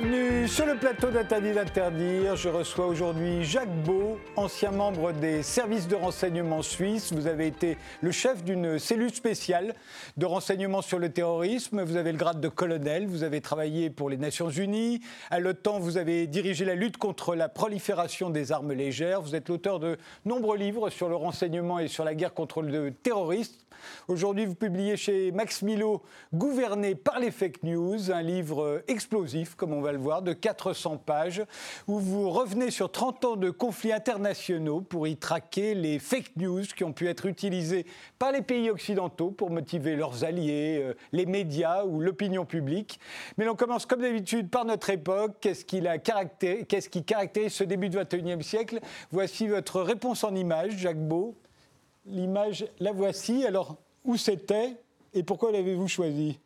Bienvenue sur le plateau d'Interdit d'interdire. Je reçois aujourd'hui Jacques Beau, ancien membre des services de renseignement suisses. Vous avez été le chef d'une cellule spéciale de renseignement sur le terrorisme. Vous avez le grade de colonel. Vous avez travaillé pour les Nations Unies. À l'OTAN, vous avez dirigé la lutte contre la prolifération des armes légères. Vous êtes l'auteur de nombreux livres sur le renseignement et sur la guerre contre le terrorisme. Aujourd'hui, vous publiez chez Max Milo Gouverné par les fake news, un livre explosif, comme on va le voir, de 400 pages, où vous revenez sur 30 ans de conflits internationaux pour y traquer les fake news qui ont pu être utilisés par les pays occidentaux pour motiver leurs alliés, euh, les médias ou l'opinion publique. Mais l'on commence comme d'habitude par notre époque. Qu'est-ce qui, Qu'est-ce qui caractérise ce début du XXIe siècle? Voici votre réponse en images, Jacques Beau. L'image, la voici. Alors, où c'était et pourquoi l'avez-vous choisie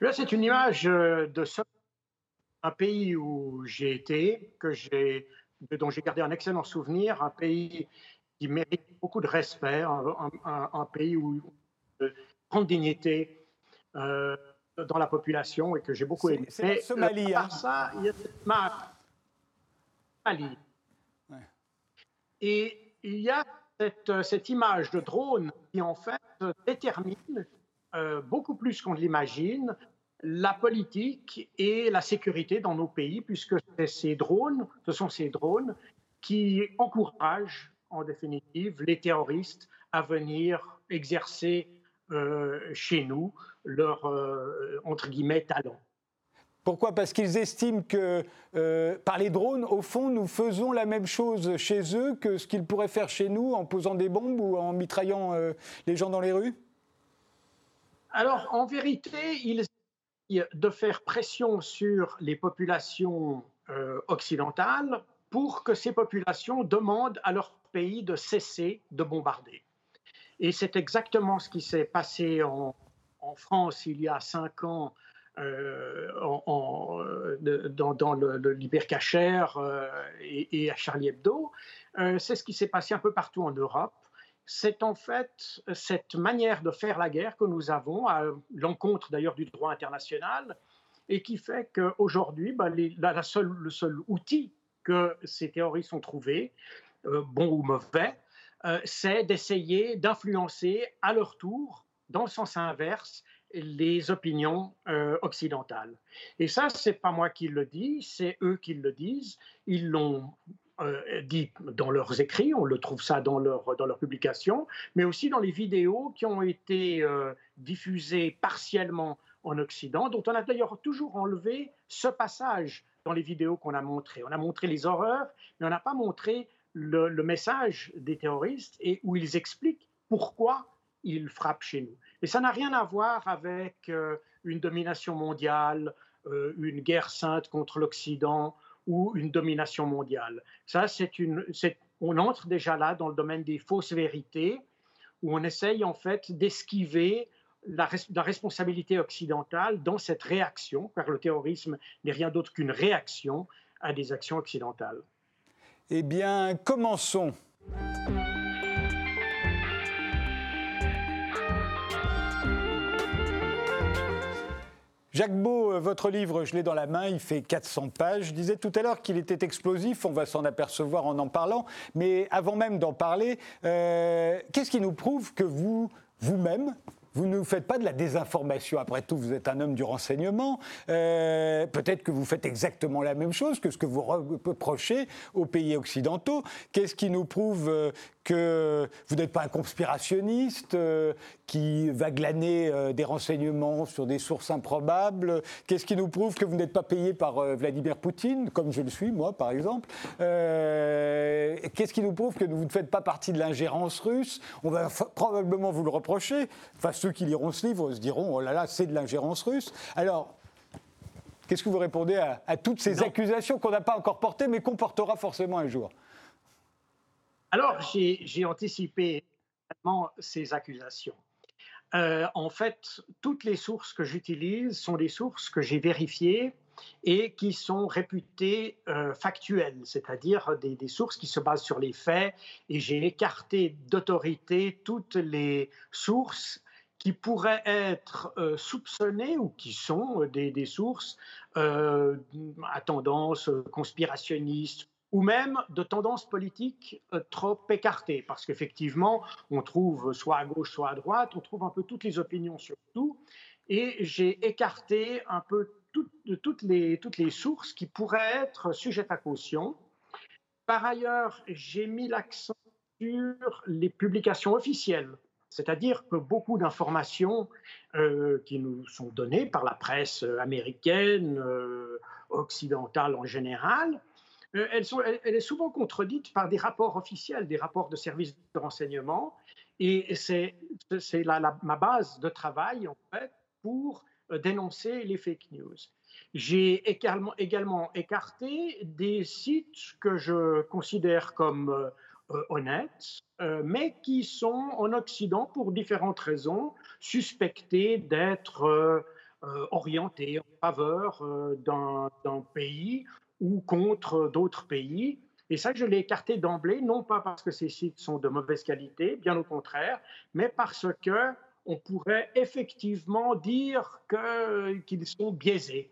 Là, c'est une image euh, de ce, un pays où j'ai été, que j'ai, dont j'ai gardé un excellent souvenir, un pays qui mérite beaucoup de respect, un, pays où de grande dignité euh, dans la population et que j'ai beaucoup aimé. C'est la Somalie. Par hein. ça, il y a Somalie. Et il y a euh, cette, image de drone qui en fait détermine euh, beaucoup plus qu'on l'imagine la politique et la sécurité dans nos pays, puisque ce sont ces drones qui encouragent en définitive les terroristes à venir exercer euh, chez nous leur entre guillemets talent. Pourquoi? Parce qu'ils estiment que euh, par les drones, au fond, nous faisons la même chose chez eux que ce qu'ils pourraient faire chez nous en posant des bombes ou en mitraillant euh, les gens dans les rues? Alors, en vérité, ils essayent de faire pression sur les populations euh, occidentales pour que ces populations demandent à leur pays de cesser de bombarder. Et c'est exactement ce qui s'est passé en, en France il y a cinq ans euh, euh, dans, dans, le, le euh, et, à Charlie Hebdo. c'est ce qui s'est passé un peu partout en Europe. C'est en fait cette manière de faire la guerre que nous avons, à l'encontre d'ailleurs du droit international, et qui fait qu'aujourd'hui, bah, la, le seul outil que ces terroristes ont trouvé, bon ou mauvais, c'est d'essayer d'influencer à leur tour, dans le sens inverse, les opinions euh, occidentales. Et ça, c'est pas moi qui le dis, c'est eux qui le disent. Ils l'ont euh, dit dans leurs écrits, on le trouve ça dans leurs dans publications, mais aussi dans les vidéos qui ont été euh, diffusées partiellement en Occident, dont on a d'ailleurs toujours enlevé ce passage dans les vidéos qu'on a montrées. On a montré les horreurs, mais on n'a pas montré le, le message des terroristes et où ils expliquent pourquoi ils frappent chez nous. Et ça n'a rien à voir avec euh, une domination mondiale, euh, une guerre sainte contre l'Occident ou une domination mondiale. Ça, c'est une, on entre déjà là dans le domaine des fausses vérités, où on essaye en fait d'esquiver la, la, responsabilité occidentale dans cette réaction, car le terrorisme n'est rien d'autre qu'une réaction à des actions occidentales. Eh bien, commençons. Jacques Beau, euh, votre livre, je l'ai dans la main, il fait 400 pages. Je disais tout à l'heure qu'il était explosif, on va s'en apercevoir en en parlant. Mais avant même d'en parler, euh, qu'est-ce qui nous prouve que vous, vous-même, vous ne faites pas de la désinformation? Après tout, vous êtes un homme du renseignement. Euh, peut-être que vous faites exactement la même chose que ce que vous reprochez aux pays occidentaux. Qu'est-ce qui nous prouve que vous n'êtes pas un conspirationniste euh, qui va glaner euh, des renseignements sur des sources improbables. Qu'est-ce qui nous prouve que vous n'êtes pas payé par euh, Vladimir Poutine, comme je le suis, moi, par exemple? Qu'est-ce qui nous prouve que vous ne faites pas partie de l'ingérence russe? On va probablement vous le reprocher. Enfin, ceux qui liront ce livre se diront, oh là là, c'est de l'ingérence russe. Alors, Qu'est-ce que vous répondez à, toutes ces accusations qu'on n'a pas encore portées, mais qu'on portera forcément un jour? Alors, j'ai anticipé ces accusations. Euh, en fait, toutes les sources que j'utilise sont des sources que j'ai vérifiées et qui sont réputées euh, factuelles, c'est-à-dire des, sources qui se basent sur les faits, et j'ai écarté d'autorité toutes les sources qui pourraient être euh, soupçonnées ou qui sont des, sources à tendance conspirationniste ou même de tendances politiques trop écartées, parce qu'effectivement, on trouve soit à gauche, soit à droite, on trouve un peu toutes les opinions sur tout, et j'ai écarté un peu toutes, les, sources qui pourraient être sujettes à caution. Par ailleurs, j'ai mis l'accent sur les publications officielles, c'est-à-dire que beaucoup d'informations euh, qui nous sont données par la presse américaine, euh, occidentale en général, euh, elle, est souvent contredite par des rapports officiels, des rapports de services de renseignement, et c'est ma base de travail en fait pour dénoncer les fake news. J'ai également, écarté des sites que je considère comme euh, honnêtes, euh, mais qui sont en Occident, pour différentes raisons, suspectés d'être euh, orientés en faveur d'un pays ou contre d'autres pays. Et ça, je l'ai écarté d'emblée, non pas parce que ces sites sont de mauvaise qualité, bien au contraire, mais parce que on pourrait effectivement dire qu'ils sont biaisés.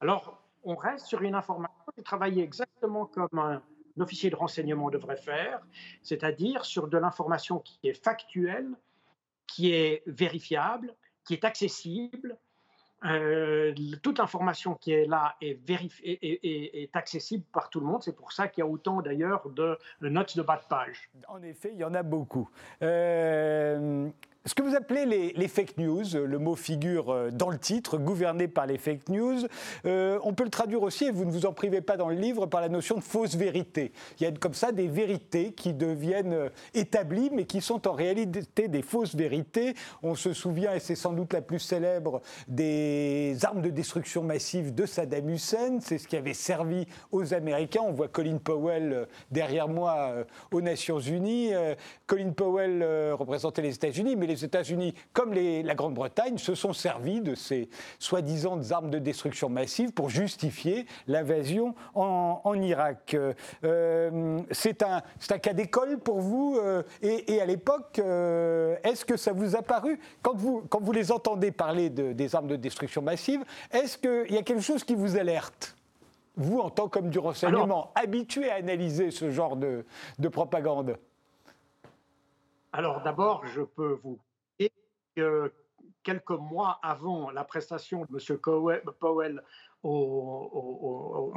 Alors, on reste sur une information qui travaille exactement comme un, officier de renseignement devrait faire, c'est-à-dire sur de l'information qui est factuelle, qui est vérifiable, qui est accessible. Euh, toute l'information qui est là est, est, accessible par tout le monde. C'est pour ça qu'il y a autant d'ailleurs de, notes de bas de page. En effet, il y en a beaucoup. Euh, ce que vous appelez les, fake news, le mot figure euh, dans le titre, gouverné par les fake news, euh, on peut le traduire aussi, et vous ne vous en privez pas dans le livre, par la notion de fausse vérité. Il y a comme ça des vérités qui deviennent euh, établies, mais qui sont en réalité des fausses vérités. On se souvient, et c'est sans doute la plus célèbre, des armes de destruction massive de Saddam Hussein. C'est ce qui avait servi aux Américains. On voit Colin Powell derrière moi aux Nations Unies. Colin Powell représentait les États-Unis, mais les États-Unis, comme la Grande-Bretagne, se sont servis de ces soi-disant armes de destruction massive pour justifier l'invasion en, Irak. Euh, c'est un, un, cas d'école pour vous euh, et, à l'époque, euh, est-ce que ça vous a paru, quand vous, quand vous les entendez parler de, des armes de destruction massive, est-ce qu'il y a quelque chose qui vous alerte vous, en tant qu'homme du renseignement, habitué à analyser ce genre de, de propagande? Alors d'abord, je peux vous dire que quelques mois avant la prestation de M. Powell au,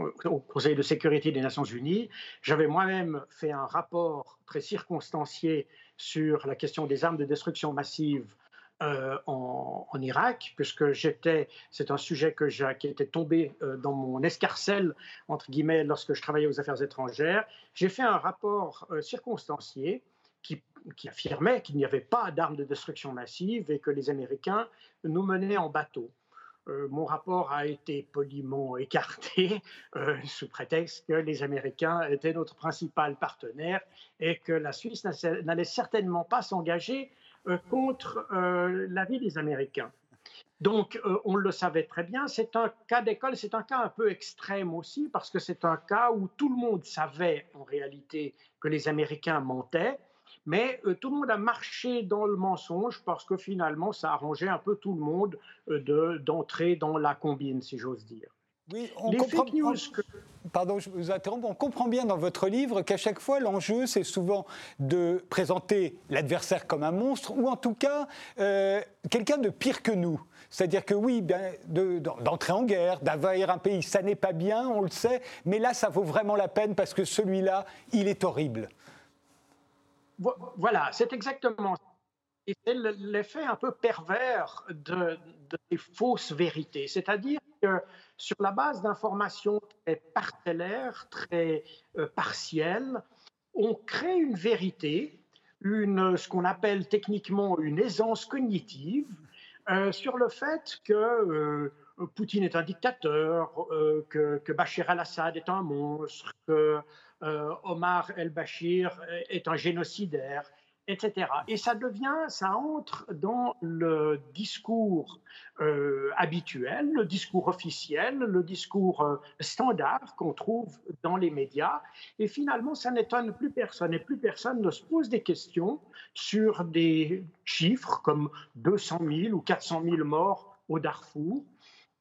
Conseil de sécurité des Nations Unies, j'avais moi-même fait un rapport très circonstancié sur la question des armes de destruction massive euh, en, Irak, puisque c'est un sujet qui était tombé euh, dans mon escarcelle, entre guillemets, lorsque je travaillais aux affaires étrangères. J'ai fait un rapport euh, circonstancié qui, affirmait qu'il n'y avait pas d'armes de destruction massive et que les Américains nous menaient en bateau. Euh, mon rapport a été poliment écarté euh, sous prétexte que les Américains étaient notre principal partenaire et que la Suisse n'allait certainement pas s'engager euh, contre l'avis des Américains. Donc, on le savait très bien, c'est un cas d'école, c'est un cas un peu extrême aussi, parce que c'est un cas où tout le monde savait en réalité que les Américains mentaient, mais euh, tout le monde a marché dans le mensonge parce que finalement, ça arrangeait un peu tout le monde euh, d'entrer dans la combine, si j'ose dire. Oui, on comprend, Pardon, je vous interromps. On comprend bien dans votre livre qu'à chaque fois, l'enjeu, c'est souvent de présenter l'adversaire comme un monstre, ou en tout cas, euh, quelqu'un de pire que nous. C'est-à-dire que oui, d'entrer en guerre, d'envahir un pays, ça n'est pas bien, on le sait, mais là, ça vaut vraiment la peine parce que celui-là, il est horrible. Voilà, c'est exactement ça. C'est l'effet un peu pervers de, des fausses vérités. C'est-à-dire que sur la base d'informations très parcellaires, très euh, partielles, on crée une vérité, une, ce qu'on appelle techniquement une aisance cognitive, euh, sur le fait que euh, Poutine est un dictateur, que, que Bachar al-Assad est un monstre, que Omar el-Bashir est un génocidaire, etc. Et ça devient, ça entre dans le discours euh, habituel, le discours officiel, le discours euh, standard qu'on trouve dans les médias. Et finalement, ça n'étonne plus personne. Et plus personne ne se pose des questions sur des chiffres comme 200 000 ou 400 000 morts au Darfour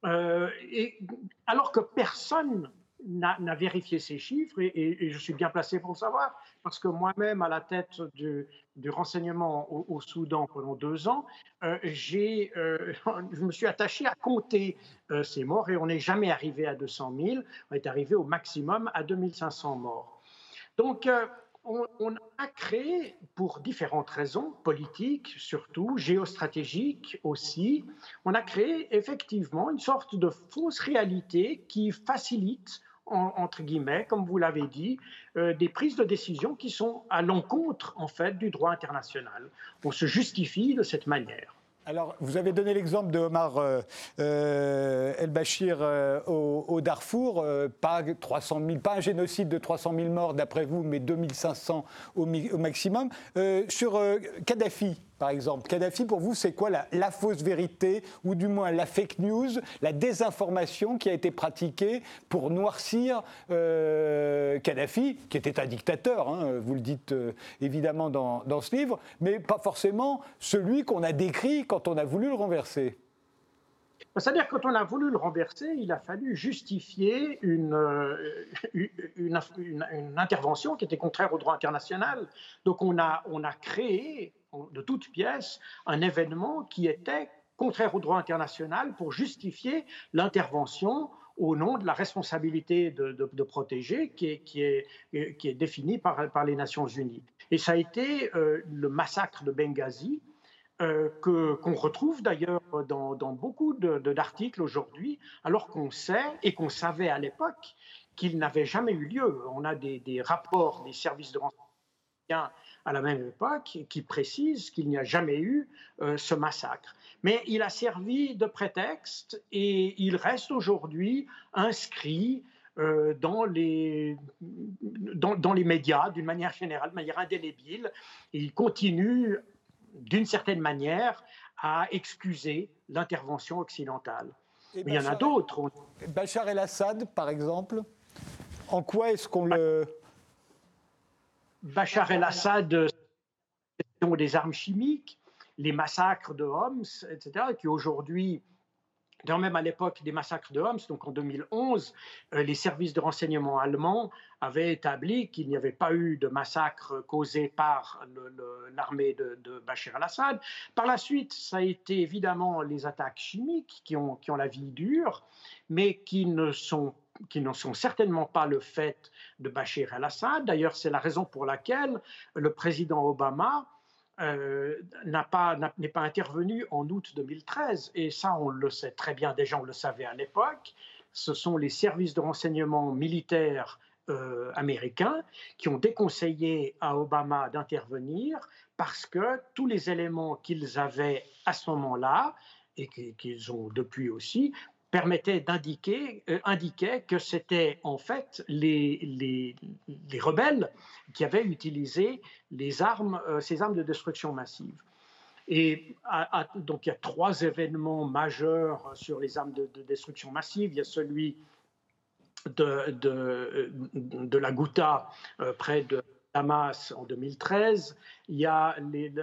et, alors que personne n'a vérifié ces chiffres et, je suis bien placé pour le savoir parce que moi-même, à la tête du, renseignement au, Soudan pendant deux ans, euh, euh, je me suis attaché à compter euh, ces morts et on n'est jamais arrivé à 200 000, on est arrivé au maximum à 2500 morts. Donc, on, on, a créé, pour différentes raisons, politiques surtout, géostratégiques aussi, on a créé effectivement une sorte de fausse réalité qui facilite entre guillemets, comme vous l'avez dit, euh, des prises de décision qui sont à l'encontre, en fait, du droit international. On se justifie de cette manière. Alors, vous avez donné l'exemple de Omar euh, euh, El-Bashir au, Darfour, pas, 300 000, pas un génocide de 300 000 morts d'après vous, mais 2500 au, au maximum. sur Kadhafi, par exemple. Kadhafi, pour vous, c'est quoi la, fausse vérité, ou du moins la fake news, la désinformation qui a été pratiquée pour noircir euh, Kadhafi, qui était un dictateur, hein, vous le dites euh, évidemment dans, ce livre, mais pas forcément celui qu'on a décrit quand on a voulu le renverser. C'est-à-dire quand on a voulu le renverser, il a fallu justifier une, euh, intervention qui était contraire au droit international. Donc on a créé de toutes pièces un événement qui était contraire au droit international pour justifier l'intervention au nom de la responsabilité de, protéger qui est, qui est, qui est définie par, par, les Nations Unies. Et ça a été euh, le massacre de Benghazi, euh, qu'on retrouve d'ailleurs dans, dans, beaucoup d'articles aujourd'hui, alors qu'on sait et qu'on savait à l'époque qu'il n'avait jamais eu lieu. On a des, des rapports des services de renseignement à la même époque qui précise qu'il n'y a jamais eu euh, ce massacre. Mais il a servi de prétexte et il reste aujourd'hui inscrit euh, dans, les, dans, les médias d'une manière générale, de manière indélébile. Et il continue d'une certaine manière à excuser l'intervention occidentale. Mais il y en a d'autres. Bachar el-Assad, par exemple, en quoi est-ce qu'on le Bachar el-Assad, des armes chimiques, les massacres de Homs, etc., qui aujourd'hui, même à l'époque des massacres de Homs, donc en 2011, euh, les services de renseignement allemands avaient établi qu'il n'y avait pas eu de massacre causé par l'armée de, Bachar el-Assad. Par la suite, ça a été évidemment les attaques chimiques qui ont, qui ont la vie dure, mais qui ne sont qui ne sont certainement pas le fait de Bachar el-Assad. D'ailleurs, c'est la raison pour laquelle le président Obama euh, n'est pas, pas intervenu en août 2013. Et ça, on le sait très bien, déjà on le savait à l'époque. Ce sont les services de renseignement militaires euh, américains qui ont déconseillé à Obama d'intervenir parce que tous les éléments qu'ils avaient à ce moment-là et qu'ils ont depuis aussi permettait d'indiquer euh, indiquait que c'était en fait les, les, les, rebelles qui avaient utilisé les armes, euh, ces armes de destruction massive. Et donc il y a trois événements majeurs sur les armes de, de destruction massive. Il y a celui de, de, de la Ghouta euh, près de Damas en 2013. Il y a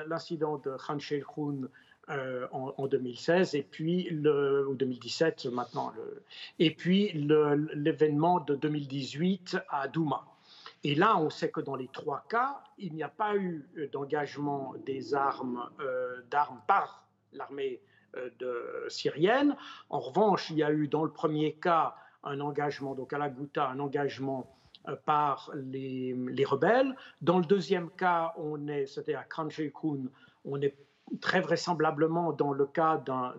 l'incident de Khan Sheikhoun euh, en, 2016 et puis le, ou 2017 maintenant et puis l'événement de 2018 à Douma. Et là, on sait que dans les trois cas, il n'y a pas eu d'engagement des armes euh, d'armes par l'armée euh, de, syrienne. En revanche, il y a eu dans le premier cas un engagement, donc à la Ghouta, un engagement par les, les, rebelles. Dans le deuxième cas, on est, c'était à Khan on est très vraisemblablement dans le cas d'un,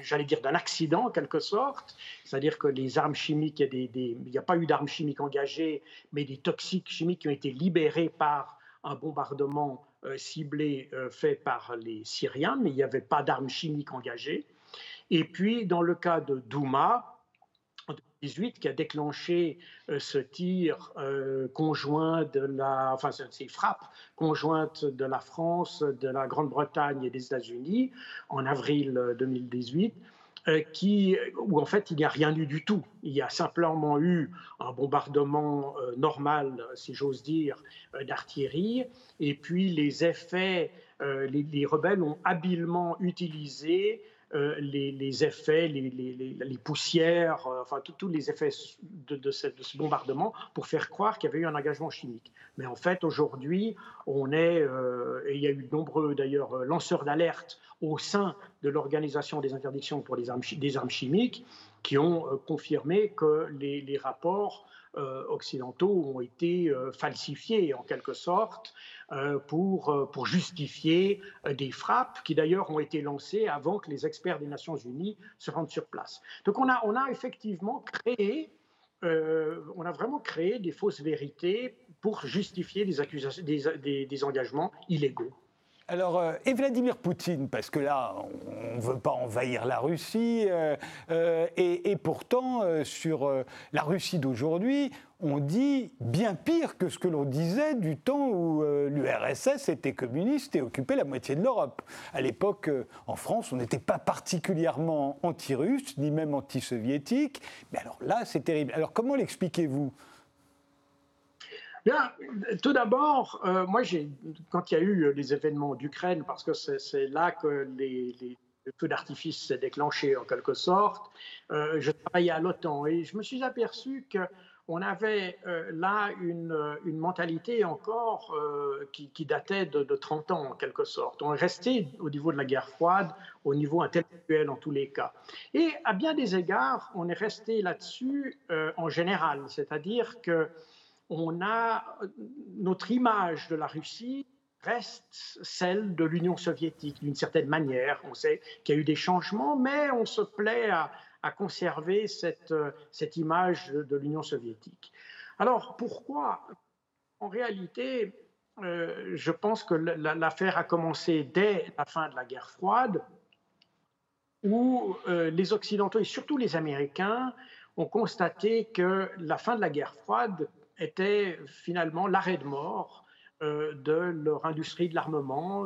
j'allais dire, d'un accident en quelque sorte, c'est-à-dire que les armes chimiques, il n'y a, pas eu d'armes chimiques engagées, mais des toxiques chimiques qui ont été libérés par un bombardement euh, ciblé euh, fait par les Syriens, mais il n'y avait pas d'armes chimiques engagées. Et puis, dans le cas de Douma, 18 qui a déclenché euh, ce tir euh, conjoint de la, enfin ces frappes conjointes de la France, de la Grande-Bretagne et des États-Unis en avril 2018. Euh, qui, où en fait il n'y a rien eu du tout. Il y a simplement eu un bombardement normal, si j'ose dire, d'artillerie, et puis les effets, les, les, rebelles ont habilement utilisé les, effets, les, poussières, enfin tous les effets de, ce, bombardement pour faire croire qu'il y avait eu un engagement chimique. Mais en fait, aujourd'hui, on est, et il y a eu de nombreux d'ailleurs lanceurs d'alerte au sein de l'Organisation des interdictions pour les armes, des armes chimiques qui ont confirmé que les, rapports euh, occidentaux ont été euh, falsifiés en quelque sorte euh, pour, pour justifier des frappes qui d'ailleurs ont été lancées avant que les experts des Nations Unies se rendent sur place. Donc on a, effectivement créé, on a vraiment créé des fausses vérités pour justifier des engagements illégaux. Alors, euh, et Vladimir Poutine, parce que là, on ne veut pas envahir la Russie, euh, euh, et, pourtant, sur la Russie d'aujourd'hui, on dit bien pire que ce que l'on disait du temps où l'URSS était communiste et occupait la moitié de l'Europe. À l'époque, en France, on n'était pas particulièrement anti-russe, ni même anti-soviétique. Mais alors là, c'est terrible. Alors comment l'expliquez-vous? Bien, tout d'abord, euh, moi, quand il y a eu les événements d'Ukraine, parce que c'est là que les, le feu d'artifice s'est déclenché en quelque sorte, euh, je travaillais à l'OTAN et je me suis aperçu qu'on avait euh, là une, mentalité encore qui, datait de, de, 30 ans en quelque sorte. On est resté au niveau de la guerre froide, au niveau intellectuel en tous les cas. Et à bien des égards, on est resté là-dessus en général, c'est-à-dire que on a notre image de la Russie reste celle de l'Union soviétique d'une certaine manière. On sait qu'il y a eu des changements, mais on se plaît à, conserver cette, image de, l'Union soviétique. Alors pourquoi? En réalité, euh, je pense que l'affaire a commencé dès la fin de la guerre froide, où euh, les Occidentaux et surtout les Américains ont constaté que la fin de la guerre froide était finalement l'arrêt de mort euh, de leur industrie de l'armement,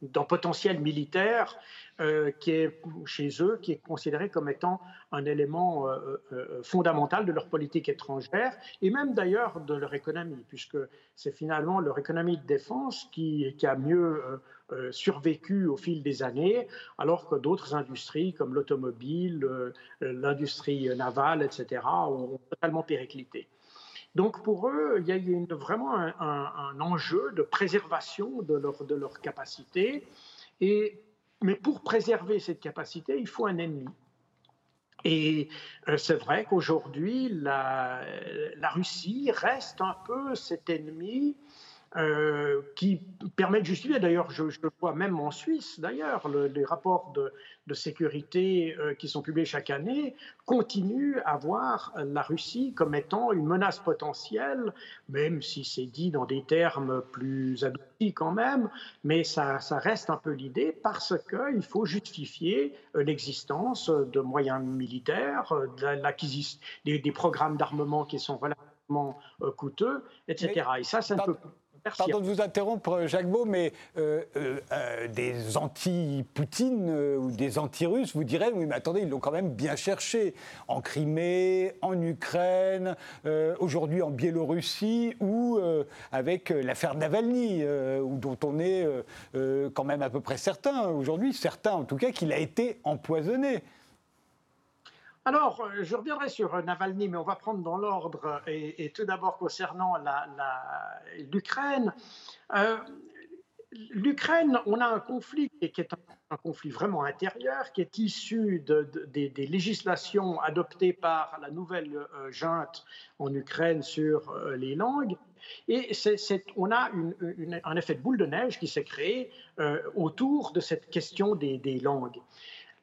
d'un potentiel militaire euh, qui est chez eux, qui est considéré comme étant un élément euh, fondamental de leur politique étrangère et même d'ailleurs de leur économie, puisque c'est finalement leur économie de défense qui, qui a mieux survécu au fil des années, alors que d'autres industries comme l'automobile, l'industrie navale, etc., ont totalement périclité. Donc pour eux, il y a vraiment un, enjeu de préservation de leur, de leur capacité. Et, mais pour préserver cette capacité, il faut un ennemi. Et euh, c'est vrai qu'aujourd'hui, la, Russie reste un peu cet ennemi euh, qui permettent de justifier, d'ailleurs je, le vois même en Suisse, d'ailleurs, les rapports de, sécurité euh, qui sont publiés chaque année continuent à voir la Russie comme étant une menace potentielle, même si c'est dit dans des termes plus adoucis quand même, mais ça, reste un peu l'idée parce qu'il faut justifier euh, l'existence de moyens militaires, l'acquisition des, des, programmes d'armement qui sont relativement coûteux, etc. Et ça, c'est un peu Pardon de vous interrompre, Jacques Beau, mais euh, euh, euh, des anti-Poutine ou des anti-Russes vous diraient oui, mais attendez, ils l'ont quand même bien cherché en Crimée, en Ukraine, aujourd'hui en Biélorussie ou avec l'affaire Navalny, dont on est quand même à peu près certain aujourd'hui, certains en tout cas, qu'il a été empoisonné. Alors, euh, je reviendrai sur euh, Navalny, mais on va prendre dans l'ordre. Et, tout d'abord, concernant l'Ukraine. Euh, L'Ukraine, on a un conflit qui est un, conflit vraiment intérieur, qui est issu des, législations adoptées par la nouvelle junte en Ukraine sur les langues. Et on a un effet de boule de neige qui s'est créé autour de cette question des langues.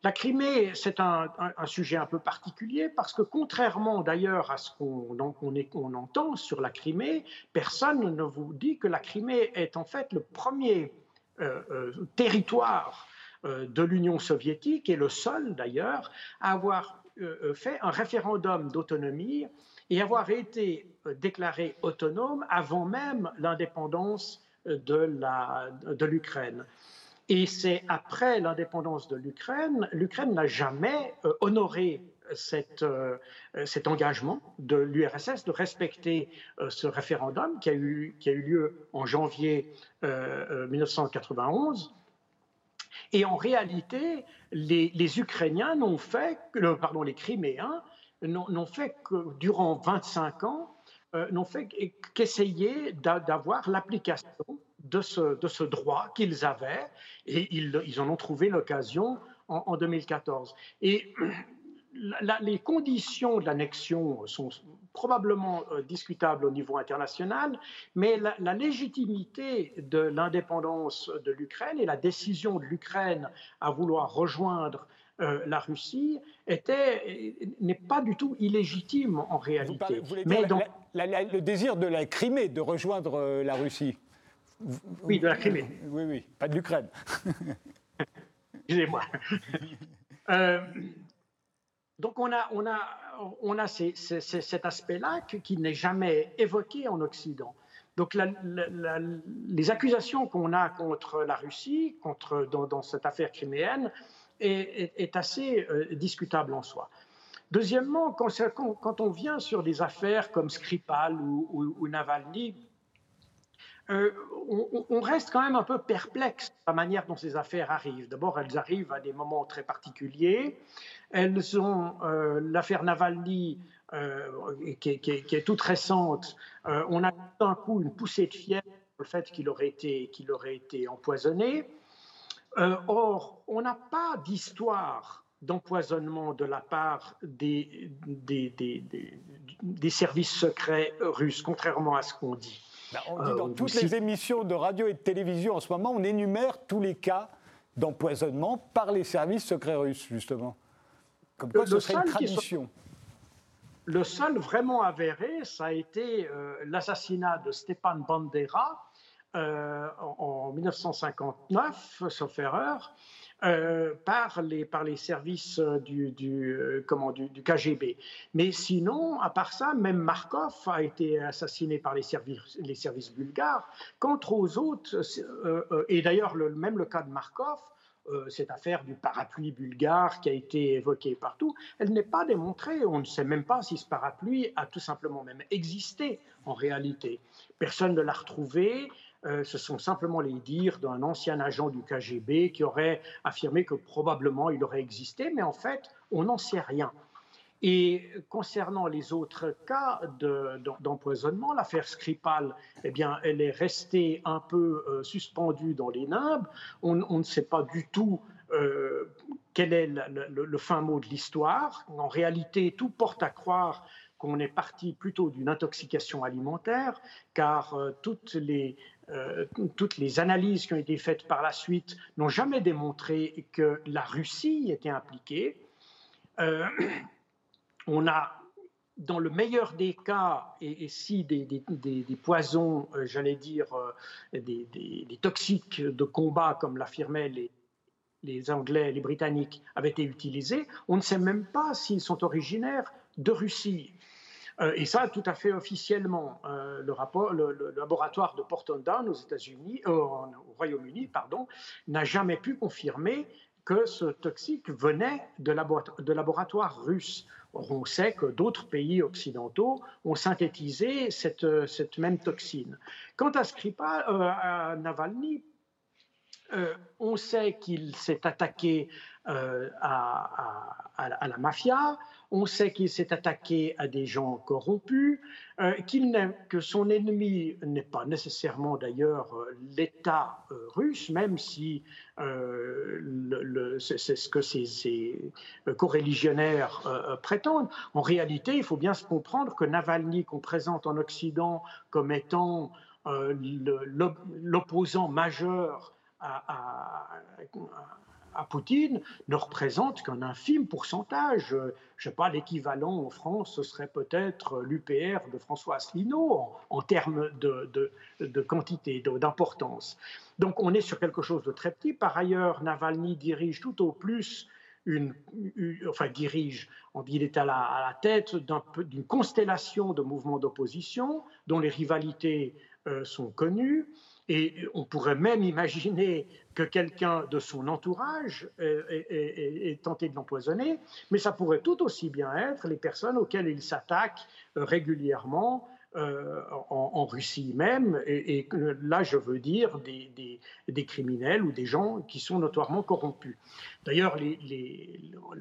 La Crimée, c'est un, sujet un peu particulier parce que contrairement d'ailleurs à ce qu'on entend sur la Crimée, personne ne vous dit que la Crimée est en fait le premier euh, euh, territoire euh, de l'Union soviétique et le seul d'ailleurs à avoir fait un référendum d'autonomie et avoir été déclaré autonome avant même l'indépendance de l'Ukraine. Et c'est après l'indépendance de l'Ukraine, l'Ukraine n'a jamais euh, honoré euh, cet engagement de l'URSS de respecter euh, ce référendum qui a, eu, lieu en janvier 1991. Et en réalité, les, Ukrainiens n'ont fait, pardon, les Criméens n'ont fait que durant 25 ans, n'ont fait qu'essayer d'avoir l'application de ce, de ce, droit qu'ils avaient, et ils, ils, en ont trouvé l'occasion en, en, 2014. Et les conditions de l'annexion sont probablement euh, discutables au niveau international, mais la, légitimité de l'indépendance de l'Ukraine et la décision de l'Ukraine à vouloir rejoindre euh, la Russie n'est pas du tout illégitime en réalité. mais donc, le désir de la Crimée de rejoindre euh, la Russie? Oui, de la Crimée. Oui, oui, pas de l'Ukraine. Excusez-moi. Donc on a, on a, on a cet aspect-là qui n'est jamais évoqué en Occident. Donc les accusations qu'on a contre la Russie, contre, dans, cette affaire criméenne, est, assez euh, discutable en soi. Deuxièmement, quand, quand, on vient sur des affaires comme Skripal ou Navalny, euh, on, reste quand même un peu perplexe de la manière dont ces affaires arrivent. D'abord, elles arrivent à des moments très particuliers. Elles ont euh, l'affaire Navalny, euh, qui, est toute récente. on a d'un coup une poussée de fièvre sur le fait qu'il aurait été, qu'il aurait été empoisonné. or, on n'a pas d'histoire d'empoisonnement de la part des, services secrets russes, contrairement à ce qu'on dit. Bah, on dit dans euh, toutes les émissions de radio et de télévision en ce moment, on énumère tous les cas d'empoisonnement par les services secrets russes, justement. Comme quoi, ce serait une tradition. Le seul vraiment avéré, ça a été euh, l'assassinat de Stepan Bandera euh, en, 1959, sauf erreur, euh, par, les, par les services euh, du, euh, comment, du, KGB. Mais sinon, à part ça, même Markov a été assassiné par les services, les services bulgares. Quant aux autres, et d'ailleurs le, même le cas de Markov, cette affaire du parapluie bulgare qui a été évoquée partout, elle n'est pas démontrée. On ne sait même pas si ce parapluie a tout simplement même existé en réalité. Personne ne l'a retrouvé. Euh, ce sont simplement les dires d'un ancien agent du KGB qui aurait affirmé que probablement il aurait existé, mais en fait, on n'en sait rien. Et concernant les autres cas d'empoisonnement, l'affaire Skripal, eh bien, elle est restée un peu euh, suspendue dans les nimbes. On, ne sait pas du tout euh, quel est le, fin mot de l'histoire. En réalité, tout porte à croire qu'on est parti plutôt d'une intoxication alimentaire, car toutes les euh, toutes les analyses qui ont été faites par la suite n'ont jamais démontré que la Russie était impliquée. Euh, on a, dans le meilleur des cas, et, si des, poisons, euh, j'allais dire, des, toxiques de combat, comme l'affirmaient les Anglais, les Britanniques, avaient été utilisés, on ne sait même pas s'ils sont originaires de Russie. Euh, et ça, tout à fait officiellement, euh, le, laboratoire de Porton Down aux États-Unis, euh, au Royaume-Uni, pardon, n'a jamais pu confirmer que ce toxique venait de, de laboratoires russes. on sait que d'autres pays occidentaux ont synthétisé cette, même toxine. Quant à Skripal, à Navalny, on sait qu'il s'est attaqué à, la mafia, on sait qu'il s'est attaqué à des gens corrompus, euh, qu'il que son ennemi n'est pas nécessairement d'ailleurs euh, l'État euh, russe, même si c'est ce que ces, ces coreligionnaires prétendent. En réalité, il faut bien se comprendre que Navalny, qu'on présente en Occident comme étant l'opposant majeur à Poutine ne représente qu'un infime pourcentage. Je ne sais pas, l'équivalent en France, ce serait peut-être l'UPR de François Asselineau en, termes de, de, quantité, d'importance. Donc on est sur quelque chose de très petit. Par ailleurs, Navalny dirige tout au plus une, enfin dirige, il est à la, à la tête d'une constellation de mouvements d'opposition dont les rivalités euh, sont connues. Et on pourrait même imaginer que quelqu'un de son entourage est, tenté de l'empoisonner, mais ça pourrait tout aussi bien être les personnes auxquelles il s'attaque euh, régulièrement, euh, en, Russie même, et, là je veux dire des, criminels ou des gens qui sont notoirement corrompus. D'ailleurs,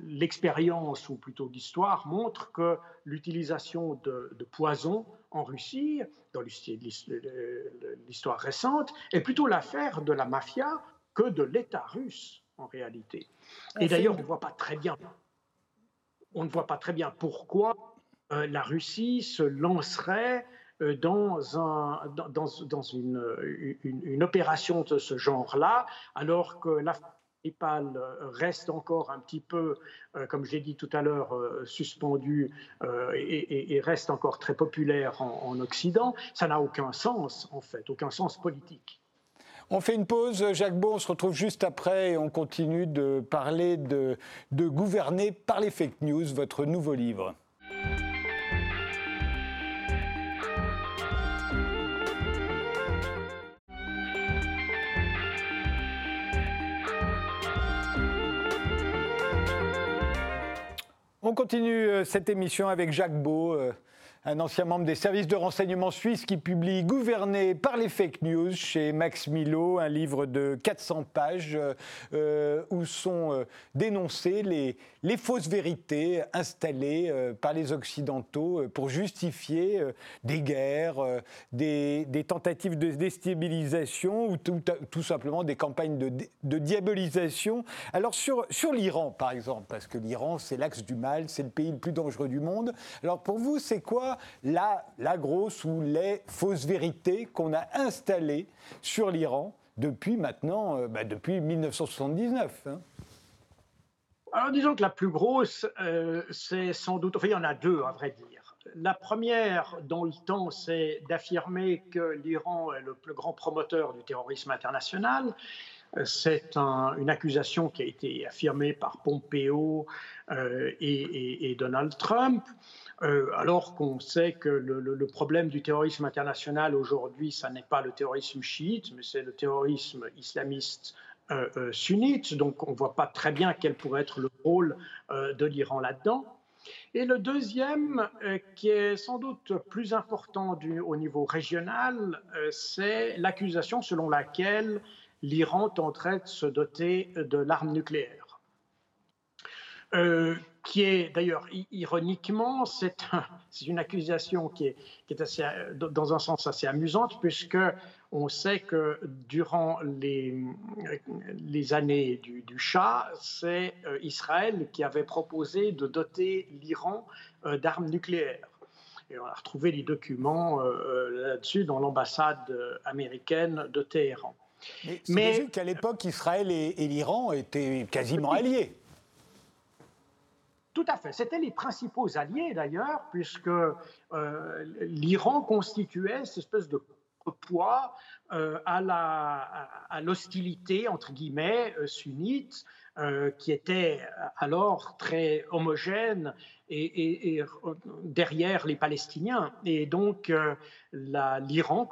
l'expérience, ou plutôt l'histoire, montre que l'utilisation de, de poison en Russie, dans l'histoire récente, est plutôt l'affaire de la mafia que de l'État russe en réalité. Et d'ailleurs, on ne voit pas très bien. On ne voit pas très bien pourquoi euh, la Russie se lancerait euh, dans, un, dans, dans une, une, opération de ce genre-là, alors que la principale reste encore un petit peu, euh, comme je l'ai dit tout à l'heure, suspendue et, et, reste encore très populaire en, en Occident, ça n'a aucun sens, en fait, aucun sens politique. On fait une pause, Jacques Beau, on se retrouve juste après et on continue de parler de gouverner par les fake news, votre nouveau livre. On continue euh, cette émission avec Jacques Beau, euh, un ancien membre des services de renseignement suisses qui publie Gouverné par les fake news chez Max Milo, un livre de 400 pages euh, où sont euh, dénoncées les, fausses vérités installées euh, par les Occidentaux pour justifier des guerres, des, tentatives de déstabilisation ou tout, simplement des campagnes de, diabolisation. Alors sur l'Iran, par exemple, parce que l'Iran, c'est l'axe du mal, c'est le pays le plus dangereux du monde. Alors pour vous, c'est quoi la, grosse ou les fausses vérités qu'on a installées sur l'Iran depuis maintenant, euh, bah, depuis 1979. Hein. Alors disons que la plus grosse, euh, c'est sans doute, enfin il y en a deux à vrai dire. La première dans le temps, c'est d'affirmer que l'Iran est le plus grand promoteur du terrorisme international. C'est une accusation qui a été affirmée par Pompeo euh, et, Donald Trump. Euh, alors qu'on sait que le, problème du terrorisme international aujourd'hui, ça n'est pas le terrorisme chiite, mais c'est le terrorisme islamiste euh, euh, sunnite. Donc on ne voit pas très bien quel pourrait être le rôle de l'Iran là-dedans. Et le deuxième, qui est sans doute plus important au niveau régional, c'est l'accusation selon laquelle l'Iran tenterait de se doter de l'arme nucléaire qui est d'ailleurs ironiquement, c'est une accusation qui est, assez, dans un sens assez amusante, puisque on sait que durant les, les années du, du Shah, c'est euh, Israël qui avait proposé de doter l'Iran euh, d'armes nucléaires. Et on a retrouvé les documents euh, là-dessus dans l'ambassade américaine de Téhéran. Mais, qu'à l'époque, Israël et l'Iran étaient quasiment alliés. Tout à fait. C'était les principaux alliés d'ailleurs, puisque euh, l'Iran constituait cette espèce de poids euh, à l'hostilité, entre guillemets, euh, sunnite, qui était alors très homogène et, derrière les Palestiniens. Et donc, l'Iran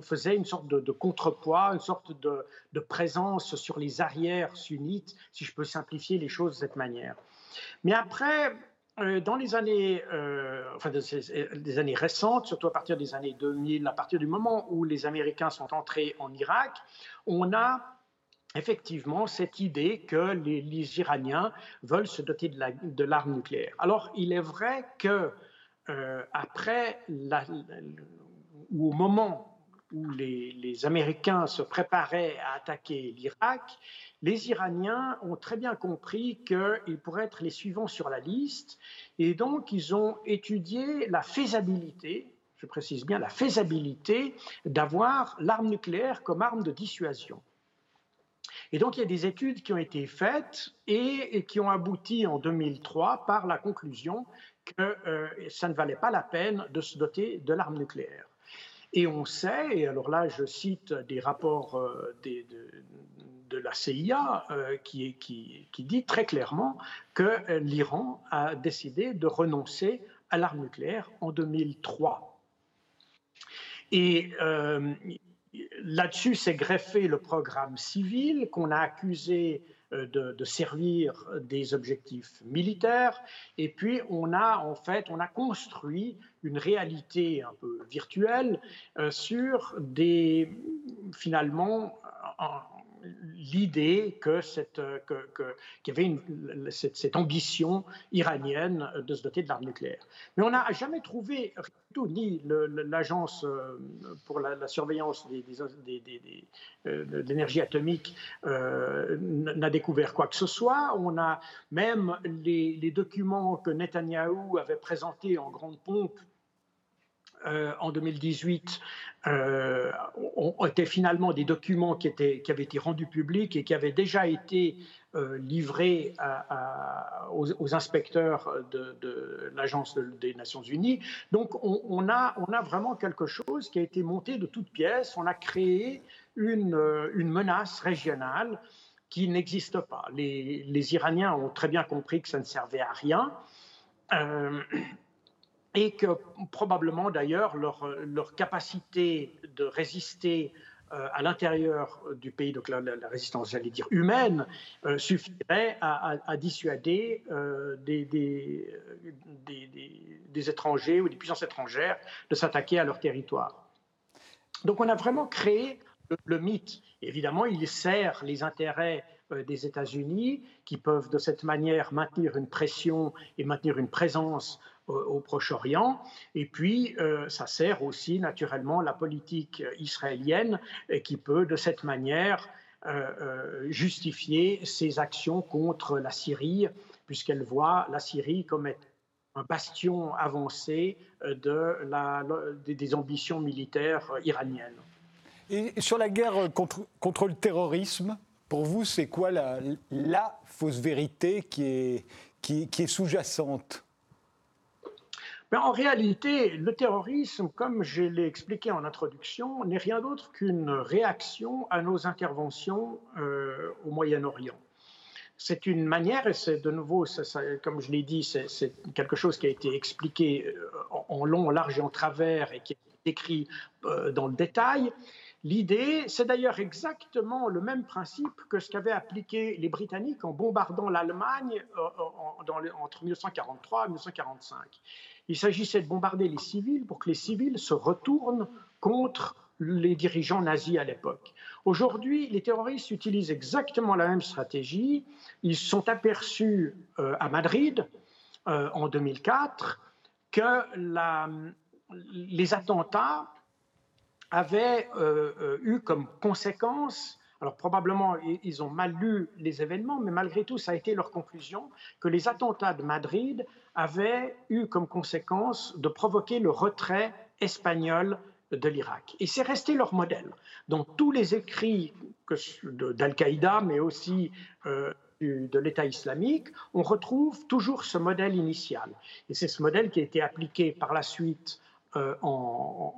faisait une sorte de, contrepoids, une sorte de, de, présence sur les arrières sunnites, si je peux simplifier les choses de cette manière. Mais après, euh, dans les années, euh, enfin des, années récentes, surtout à partir des années 2000, à partir du moment où les Américains sont entrés en Irak, on a effectivement cette idée que les, Iraniens veulent se doter de l'arme nucléaire. Alors, il est vrai que euh, après, ou au moment où les, Américains se préparaient à attaquer l'Irak, les Iraniens ont très bien compris qu'ils pourraient être les suivants sur la liste, et donc ils ont étudié la faisabilité, je précise bien la faisabilité, d'avoir l'arme nucléaire comme arme de dissuasion. Et donc il y a des études qui ont été faites et, qui ont abouti en 2003 par la conclusion que euh, ça ne valait pas la peine de se doter de l'arme nucléaire. Et on sait, et alors là je cite des rapports euh, de, la CIA euh, qui, dit très clairement que euh, l'Iran a décidé de renoncer à l'arme nucléaire en 2003. Et là-dessus s'est greffé le programme civil qu'on a accusé de, servir des objectifs militaires. Et puis, on a en fait, on a construit une réalité un peu virtuelle sur des, finalement, l'idée que cette, que, qu'il y avait une, cette, ambition iranienne de se doter de l'arme nucléaire. Mais on n'a jamais trouvé, ni l'agence euh, pour la, surveillance des, des, euh, de l'énergie atomique euh, n'a découvert quoi que ce soit. On a même les, les documents que Netanyahou avait présentés en grande pompe euh, en 2018 euh, ont, finalement des documents qui, avaient été rendus publics et qui avaient déjà été euh, livrés aux, inspecteurs de, l'Agence des Nations Unies. Donc on, a, vraiment quelque chose qui a été monté de toutes pièces. On a créé une, une menace régionale qui n'existe pas. Les, Iraniens ont très bien compris que ça ne servait à rien. Euh, et que probablement d'ailleurs leur, capacité de résister euh, à l'intérieur du pays, donc la, résistance, j'allais dire, humaine, euh, suffirait à, dissuader euh, des, étrangers ou des puissances étrangères de s'attaquer à leur territoire. Donc on a vraiment créé le, le mythe. Évidemment, il sert les intérêts des États-Unis, qui peuvent de cette manière maintenir une pression et maintenir une présence au, Proche-Orient. Et puis, euh, ça sert aussi naturellement la politique israélienne qui peut de cette manière euh, euh, justifier ses actions contre la Syrie, puisqu'elle voit la Syrie comme un bastion avancé des ambitions militaires iraniennes. Et sur la guerre contre, le terrorisme, pour vous, c'est quoi la, fausse vérité qui est sous-jacente? En réalité, le terrorisme, comme je l'ai expliqué en introduction, n'est rien d'autre qu'une réaction à nos interventions euh, au Moyen-Orient. C'est une manière, et c'est de nouveau, comme je l'ai dit, c'est quelque chose qui a été expliqué euh, en, long, en large et en travers et qui est écrit euh, dans le détail. L'idée, c'est d'ailleurs exactement le même principe que ce qu'avaient appliqué les Britanniques en bombardant l'Allemagne entre 1943 et 1945. Il s'agissait de bombarder les civils pour que les civils se retournent contre les dirigeants nazis à l'époque. Aujourd'hui, les terroristes utilisent exactement la même stratégie. Ils sont aperçus euh, à Madrid euh, en 2004 que les attentats avaient euh, eu comme conséquence alors probablement, ils ont mal lu les événements, mais malgré tout, ça a été leur conclusion que les attentats de Madrid avaient eu comme conséquence de provoquer le retrait espagnol de l'Irak. Et c'est resté leur modèle. Dans tous les écrits d'Al-Qaïda, mais aussi euh, de l'État islamique, on retrouve toujours ce modèle initial. Et c'est ce modèle qui a été appliqué par la suite euh, au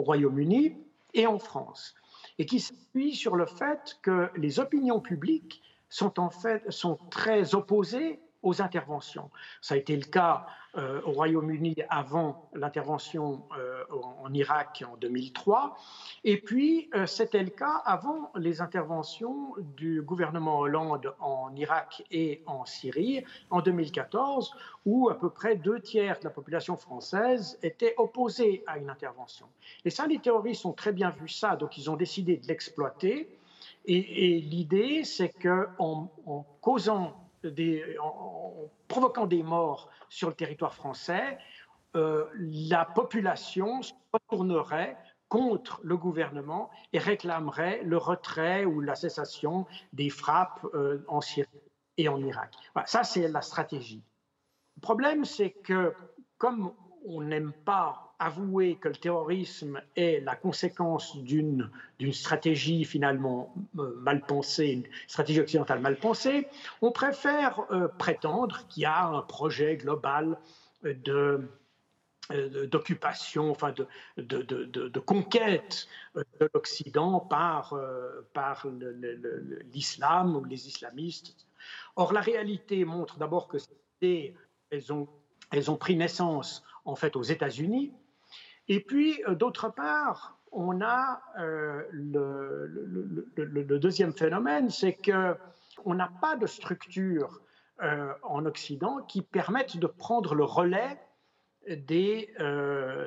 Royaume-Uni et en France et qui s'appuie sur le fait que les opinions publiques sont en fait sont très opposées aux interventions. Ça a été le cas euh, au Royaume-Uni avant l'intervention euh, en Irak en 2003, et puis euh, c'était le cas avant les interventions du gouvernement Hollande en Irak et en Syrie en 2014, où à peu près deux tiers de la population française étaient opposés à une intervention. Et ça, les terroristes ont très bien vu ça, donc ils ont décidé de l'exploiter. Et, l'idée, c'est qu'en en causant en, provoquant des morts sur le territoire français, euh, la population se retournerait contre le gouvernement et réclamerait le retrait ou la cessation des frappes euh, en Syrie et en Irak. ça, c'est la stratégie. Le problème, c'est que comme on n'aime pas avouer que le terrorisme est la conséquence d'une stratégie finalement euh, mal pensée, une stratégie occidentale mal pensée, on préfère euh, prétendre qu'il y a un projet global de d'occupation, enfin de, conquête de l'Occident par, euh, l'islam ou les islamistes. Or, la réalité montre d'abord que ces elles ont, elles ont pris naissance en fait aux États-Unis, et puis, euh, d'autre part, on a euh, le, deuxième phénomène, c'est que on n'a pas de structure en Occident qui permette de prendre le relais des,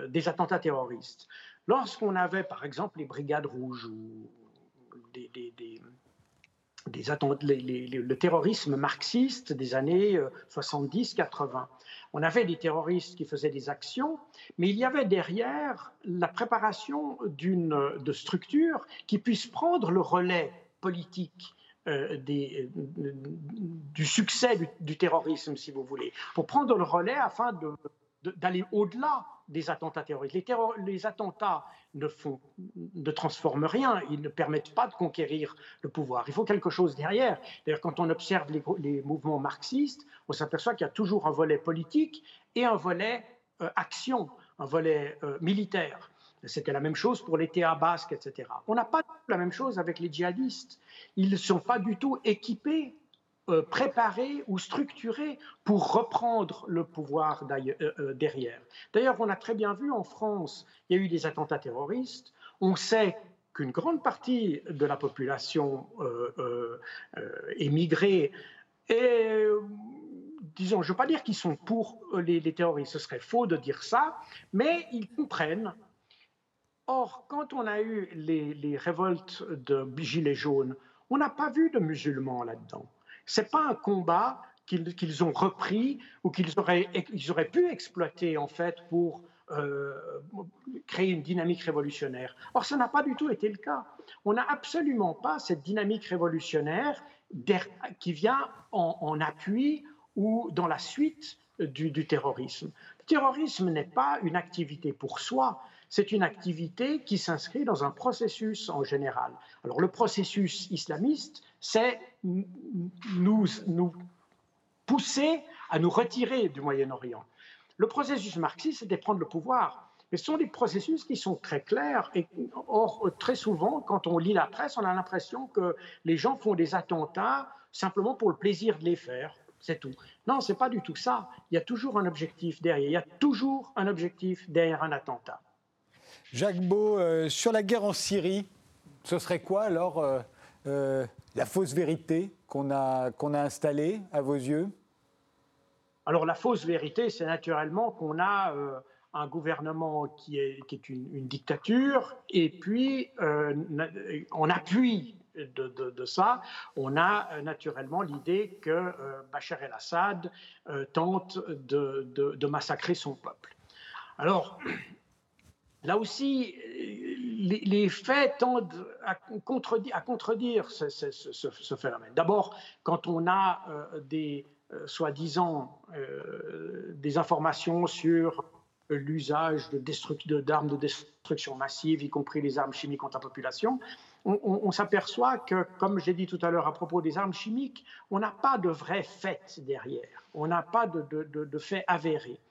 des attentats terroristes. Lorsqu'on avait, par exemple, les brigades rouges ou des, le terrorisme marxiste des années 70-80. Euh, On avait des terroristes qui faisaient des actions, mais il y avait derrière la préparation de structures qui puissent prendre le relais politique euh, euh, du succès du, terrorisme, si vous voulez, pour prendre le relais afin d'aller au-delà des attentats terroristes. Les, attentats ne, font, ne transforment rien, ils ne permettent pas de conquérir le pouvoir. Il faut quelque chose derrière. D'ailleurs, quand on observe les, mouvements marxistes, on s'aperçoit qu'il y a toujours un volet politique et un volet euh, action, un volet euh, militaire. C'était la même chose pour les théâtres basques, etc. On n'a pas la même chose avec les djihadistes. Ils ne sont pas du tout équipés euh, préparés ou structurés pour reprendre le pouvoir euh, euh, derrière. D'ailleurs, on a très bien vu en France, il y a eu des attentats terroristes. On sait qu'une grande partie de la population émigrée et disons, je ne veux pas dire qu'ils sont pour les, terroristes, ce serait faux de dire ça, mais ils comprennent. Or, quand on a eu les, les révoltes de Gilets jaunes, on n'a pas vu de musulmans là-dedans n'est pas un combat qu'ils ont repris ou qu'ils auraient, auraient pu exploiter en fait pour euh, créer une dynamique révolutionnaire. Or, ça n'a pas du tout été le cas. On n'a absolument pas cette dynamique révolutionnaire qui vient en, appui ou dans la suite du, du terrorisme. Le terrorisme n'est pas une activité pour soi, c'est une activité qui s'inscrit dans un processus en général. Alors le processus islamiste, c'est nous, pousser à nous retirer du Moyen-Orient. Le processus marxiste, c'est de prendre le pouvoir. Mais ce sont des processus qui sont très clairs. Or, très souvent, quand on lit la presse, on a l'impression que les gens font des attentats simplement pour le plaisir de les faire. C'est tout. Non, c'est pas du tout ça. Il y a toujours un objectif derrière. Il y a toujours un objectif derrière un attentat. Jacques Beau, euh, sur la guerre en Syrie, ce serait quoi alors euh, euh, la fausse vérité qu'on a, qu'on installée à vos yeux Alors la fausse vérité, c'est naturellement qu'on a un gouvernement qui est, qui une, dictature et puis en appui de, de, ça, on a naturellement l'idée que Bachar el-Assad tente de, de, massacrer son peuple. Alors, Là aussi, les, faits tendent à contredire, à contredire ce, phénomène. D'abord, quand on a euh, des, euh, soi-disant, euh, des informations sur l'usage d'armes de, destruction massive, y compris les armes chimiques contre la population, on, s'aperçoit que, comme j'ai dit tout à l'heure à propos des armes chimiques, on n'a pas de vrais faits derrière, on n'a pas de, de faits avérés.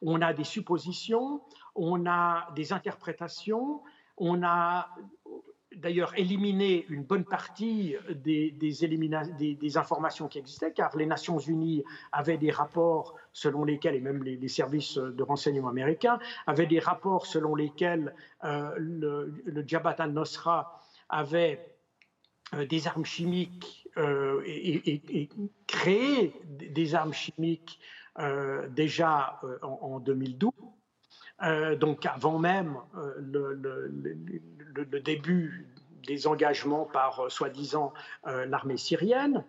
On a des suppositions, on a des interprétations, on a d'ailleurs éliminé une bonne partie des, informations qui existaient, car les Nations Unies avaient des rapports selon lesquels, et même les, services de renseignement américains, avaient des rapports selon lesquels euh, le, le Jabhat al-Nosra avait euh, des armes chimiques euh, et, créé des armes chimiques déjà en, en 2012 euh, donc avant même euh, le, début des engagements par, euh, soi-disant, l'armée syrienne.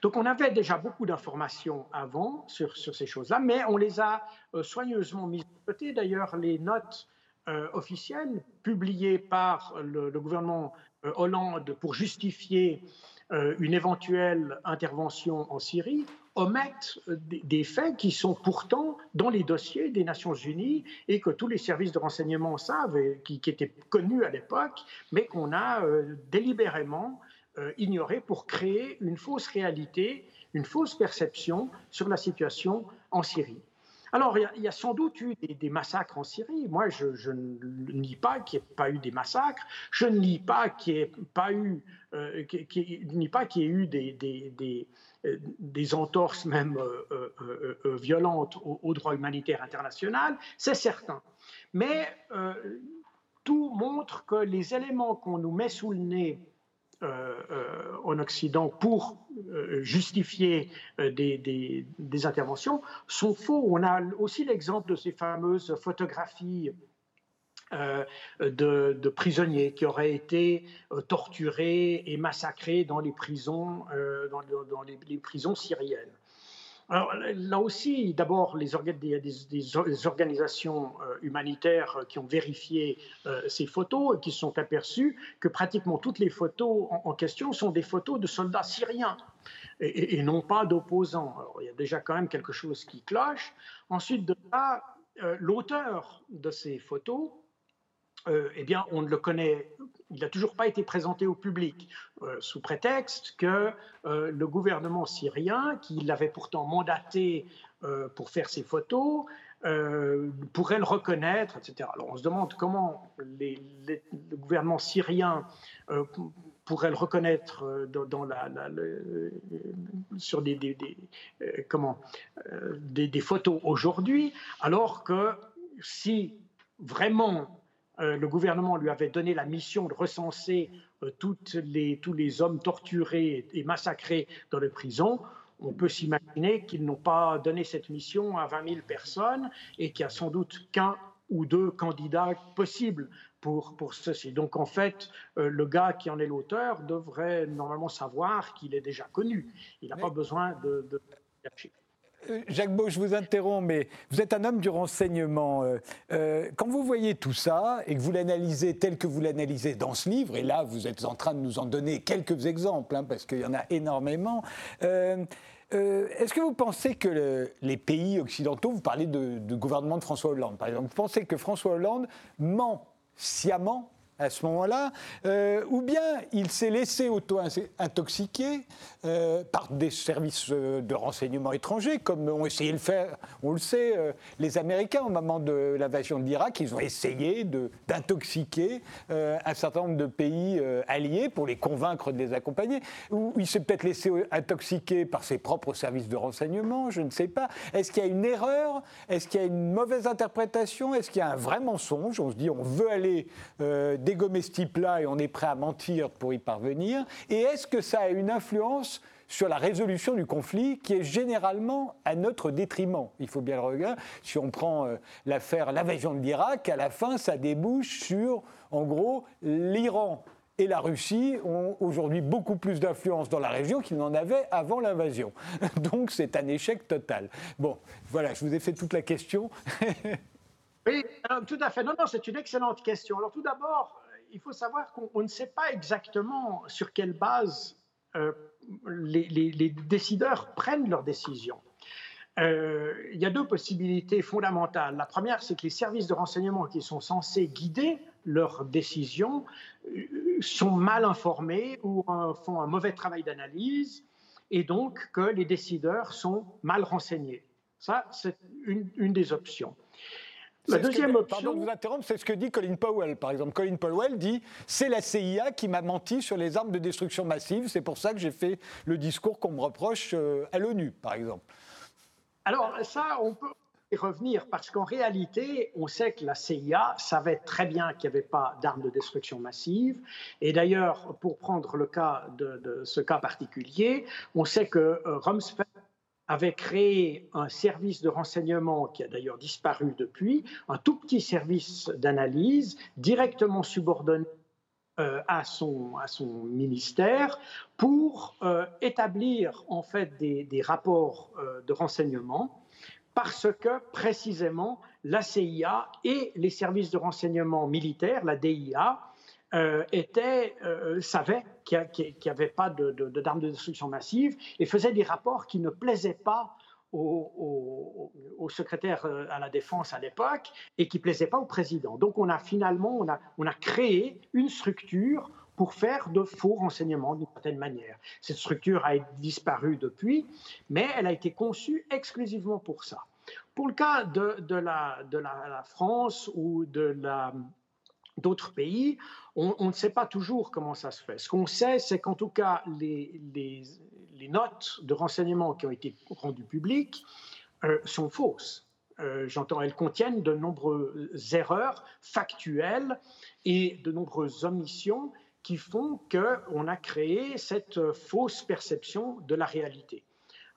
Donc on avait déjà beaucoup d'informations avant sur, ces choses-là, mais on les a soigneusement mises de côté. D'ailleurs, les notes officielles publiées par le gouvernement Hollande pour justifier une éventuelle intervention en Syrie omettent euh, des faits qui sont pourtant dans les dossiers des Nations Unies et que tous les services de renseignement savent, et qui, étaient connus à l'époque, mais qu'on a euh, délibérément euh, ignoré pour créer une fausse réalité, une fausse perception sur la situation en Syrie. Alors, il y, a sans doute eu des, massacres en Syrie. Moi, je, ne nie pas qu'il n'y ait pas eu des massacres. Je ne nie pas qu'il n'y ait pas eu, nie pas qu'il y ait eu des, euh, entorses même euh, euh, violentes au, droit humanitaire international, c'est certain. Mais tout montre que les éléments qu'on nous met sous le nez en Occident pour justifier des, interventions sont faux. On a aussi l'exemple de ces fameuses photographies euh, de, prisonniers qui auraient été euh, torturés et massacrés euh, dans, les, prisons syriennes. Alors, là aussi, d'abord, les, des, organisations humanitaires qui ont vérifié ces photos et qui se sont aperçues que pratiquement toutes les photos en, question sont des photos de soldats syriens et, non pas d'opposants. Il y a déjà quand même quelque chose qui cloche. Ensuite de là, l'auteur de ces photos euh, eh bien, on ne le connaît, il n'a toujours pas été présenté au public, euh, sous prétexte que euh, le gouvernement syrien, qui l'avait pourtant mandaté pour faire ces photos, pourrait le reconnaître, etc. Alors on se demande comment le gouvernement syrien pourrait le reconnaître dans, la, sur des, comment, des photos aujourd'hui, alors que si vraiment euh, le gouvernement lui avait donné la mission de recenser euh, toutes les, tous les hommes torturés et massacrés dans les prisons, on peut s'imaginer qu'ils n'ont pas donné cette mission à 20 000 personnes et qu'il n'y a sans doute qu'un ou deux candidats possibles pour, pour ceci. Donc en fait, euh, le gars qui en est l'auteur devrait normalement savoir qu'il est déjà connu. Il n'a pas besoin de, de Jacques Beau, je vous interromps, mais vous êtes un homme du renseignement. Euh, euh, quand vous voyez tout ça et que vous l'analysez tel que vous l'analysez dans ce livre, et là vous êtes en train de nous en donner quelques exemples, hein, parce qu'il y en a énormément, est-ce que vous pensez que les pays occidentaux, vous parlez du gouvernement de François Hollande par exemple, vous pensez que François Hollande ment sciemment à ce moment-là, euh, ou bien il s'est laissé auto-intoxiquer euh, par des services euh, de renseignement étrangers, comme ont essayé de le faire, on le sait, les Américains au moment de l'invasion de l'Irak, ils ont essayé d'intoxiquer un certain nombre de pays alliés pour les convaincre de les accompagner, ou il s'est peut-être laissé intoxiquer par ses propres services de renseignement, je ne sais pas. Est-ce qu'il y a une erreur? Est-ce qu'il y a une mauvaise interprétation? Est-ce qu'il y a un vrai mensonge? On se dit on veut aller dégommer ce type-là et on est prêt à mentir pour y parvenir Et est-ce que ça a une influence sur la résolution du conflit qui est généralement à notre détriment? Il faut bien le regarder. Si on prend euh, l'affaire, l'invasion de l'Irak, à la fin, ça débouche sur, en gros, l'Iran et la Russie ont aujourd'hui beaucoup plus d'influence dans la région qu'ils n'en avaient avant l'invasion. Donc c'est un échec total. Bon, voilà, je vous ai fait toute la question. oui, tout à fait. Non, non, c'est une excellente question. Alors tout d'abord, il faut savoir qu'on ne sait pas exactement sur quelle base euh, les, décideurs prennent leurs décisions. Euh, il y a deux possibilités fondamentales. La première, c'est que les services de renseignement qui sont censés guider leurs décisions euh, sont mal informés ou font un mauvais travail d'analyse et donc que les décideurs sont mal renseignés. Ça, c'est une des options. La deuxième option. Pardon de vous interrompre, c'est ce que dit Colin Powell, par exemple. Colin Powell dit c'est la CIA qui m'a menti sur les armes de destruction massive, c'est pour ça que j'ai fait le discours qu'on me reproche euh, à l'ONU, par exemple. Alors, ça, on peut y revenir, parce qu'en réalité, on sait que la CIA savait très bien qu'il n'y avait pas d'armes de destruction massive. Et d'ailleurs, pour prendre le cas de, ce cas particulier, on sait que euh, Rumsfeld avait créé un service de renseignement qui a d'ailleurs disparu depuis, un tout petit service d'analyse directement subordonné euh, à, son, ministère pour euh, établir en fait des, rapports euh, de renseignement parce que précisément la CIA et les services de renseignement militaires, la DIA, euh, était, euh, savait qu'il n'y avait pas d'armes de, de, destruction massive et faisait des rapports qui ne plaisaient pas au, secrétaire euh, à la défense à l'époque et qui ne plaisaient pas au président. Donc on a finalement on a, on a créé une structure pour faire de faux renseignements d'une certaine manière. Cette structure a disparu depuis, mais elle a été conçue exclusivement pour ça. Pour le cas de, de, la, de la, France ou de la, d'autres pays, on, ne sait pas toujours comment ça se fait. Ce qu'on sait, c'est qu'en tout cas, les, notes de renseignement qui ont été rendues publiques euh, sont fausses. Euh, j'entends, elles contiennent de nombreuses erreurs factuelles et de nombreuses omissions qui font qu'on a créé cette fausse perception de la réalité.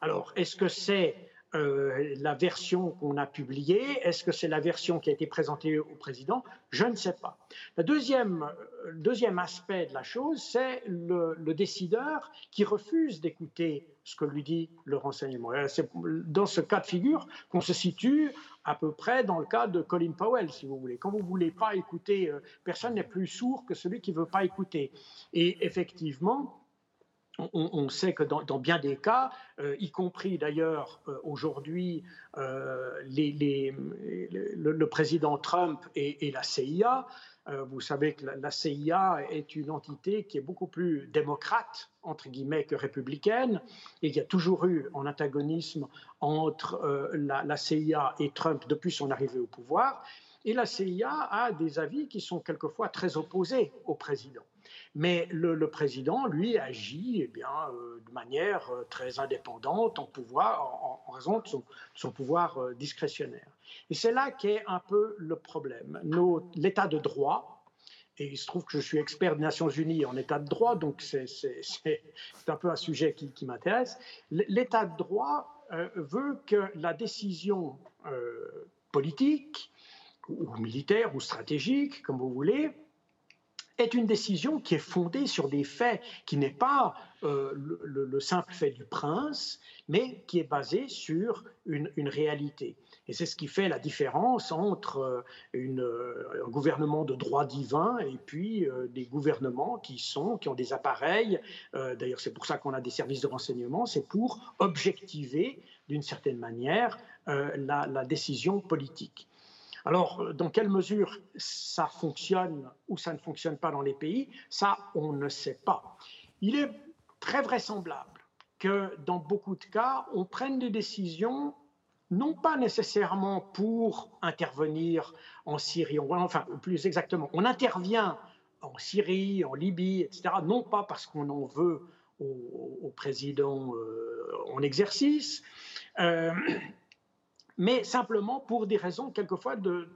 Alors, est-ce que c'est euh, la version qu'on a publiée Est-ce que c'est la version qui a été présentée au président? Je ne sais pas. Le deuxième, euh, deuxième aspect de la chose, c'est le, décideur qui refuse d'écouter ce que lui dit le renseignement. C'est dans ce cas de figure qu'on se situe à peu près dans le cas de Colin Powell, si vous voulez. Quand vous ne voulez pas écouter, euh, personne n'est plus sourd que celui qui ne veut pas écouter. Et effectivement, on, sait que dans, bien des cas, euh, y compris d'ailleurs euh, aujourd'hui, euh, le, président Trump et, la CIA, vous savez que la, CIA est une entité qui est beaucoup plus démocrate, entre guillemets, que républicaine, et qui a toujours eu un antagonisme entre la CIA et Trump depuis son arrivée au pouvoir. Et la CIA a des avis qui sont quelquefois très opposés au président. Mais le, président, lui, agit eh euh, de manière euh, très indépendante en, raison de son, pouvoir euh, discrétionnaire. Et c'est là qu'est un peu le problème. L'état de droit, et il se trouve que je suis expert des Nations Unies en état de droit, donc c'est un peu un sujet qui, m'intéresse. L'état de droit veut que la décision politique, ou militaire, ou stratégique, comme vous voulez, est une décision qui est fondée sur des faits, qui n'est pas euh, le, simple fait du prince, mais qui est basée sur une, réalité. Et c'est ce qui fait la différence entre euh, euh, un gouvernement de droit divin et puis des gouvernements qui, sont, qui ont des appareils. D'ailleurs, c'est pour ça qu'on a des services de renseignement, c'est pour objectiver d'une certaine manière la décision politique. Alors, euh, dans quelle mesure ça fonctionne ou ça ne fonctionne pas dans les pays, ça, on ne sait pas. Il est très vraisemblable que dans beaucoup de cas, on prenne des décisions non pas nécessairement pour intervenir en Syrie, enfin plus exactement, on intervient en Syrie, en Libye, etc., non pas parce qu'on en veut au, président euh, en exercice, euh, mais simplement pour des raisons quelquefois de,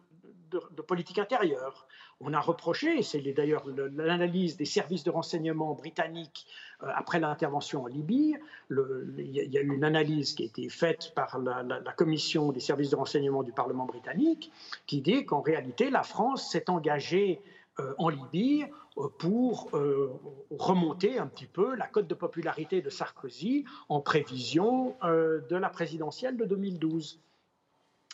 politique intérieure. On a reproché, c'est d'ailleurs l'analyse des services de renseignement britanniques euh, après l'intervention en Libye, il y, a eu une analyse qui a été faite par la, commission des services de renseignement du Parlement britannique qui dit qu'en réalité la France s'est engagée euh, en Libye euh, pour remonter un petit peu la cote de popularité de Sarkozy en prévision de la présidentielle de 2012.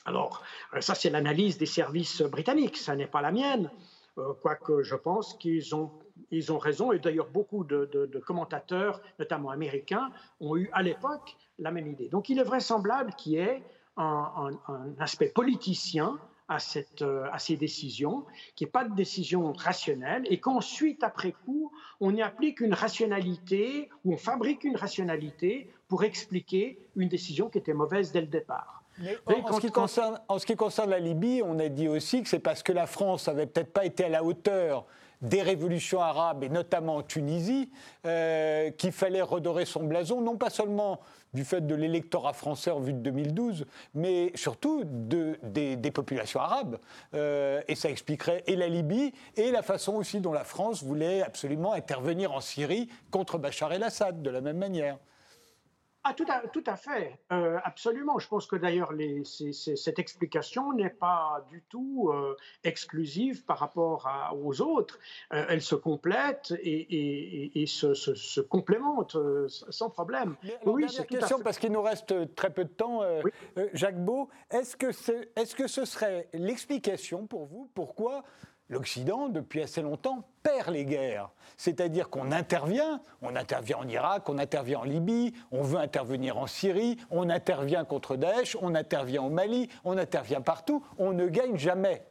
Alors, euh, ça, c'est l'analyse des services britanniques, ça n'est pas la mienne, euh, quoique je pense qu'ils ont, ils ont raison, et d'ailleurs beaucoup de, commentateurs, notamment américains, ont eu à l'époque la même idée. Donc, il est vraisemblable qu'il y ait un, aspect politicien à, cette, euh, à, ces décisions, qu'il n'y ait pas de décision rationnelle, et qu'ensuite, après coup, on y applique une rationalité, ou on fabrique une rationalité pour expliquer une décision qui était mauvaise dès le départ en, ce qui concerne, en, ce qui concerne, la Libye, on a dit aussi que c'est parce que la France n'avait peut-être pas été à la hauteur des révolutions arabes, et notamment en Tunisie, euh, qu'il fallait redorer son blason, non pas seulement du fait de l'électorat français en vue de 2012, mais surtout de, des, populations arabes. Euh, et ça expliquerait et la Libye, et la façon aussi dont la France voulait absolument intervenir en Syrie contre Bachar el-Assad, de la même manière. Ah, tout à, tout à fait, euh, absolument. Je pense que d'ailleurs cette explication n'est pas du tout euh, exclusive par rapport aux autres. Euh, elle se complète et, et, se, se, complémente sans problème. oui, c'est question, parce qu'il nous reste très peu de temps, Jacques Beau. Est-ce que, est, est -ce que ce serait l'explication pour vous pourquoi l'Occident, depuis assez longtemps, perd les guerres. C'est-à-dire qu'on intervient, on intervient en Irak, on intervient en Libye, on veut intervenir en Syrie, on intervient contre Daesh, on intervient au Mali, on intervient partout, on ne gagne jamais.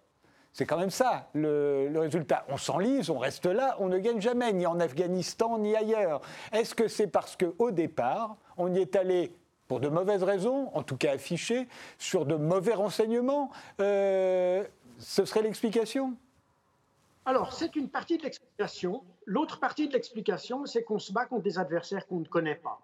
C'est quand même ça le, résultat. On s'enlise, on reste là, on ne gagne jamais, ni en Afghanistan, ni ailleurs. Est-ce que c'est parce qu'au départ, on y est allé pour de mauvaises raisons, en tout cas affichées, sur de mauvais renseignements euh, Ce serait l'explication? Alors, c'est une partie de l'explication. L'autre partie de l'explication, c'est qu'on se bat contre des adversaires qu'on ne connaît pas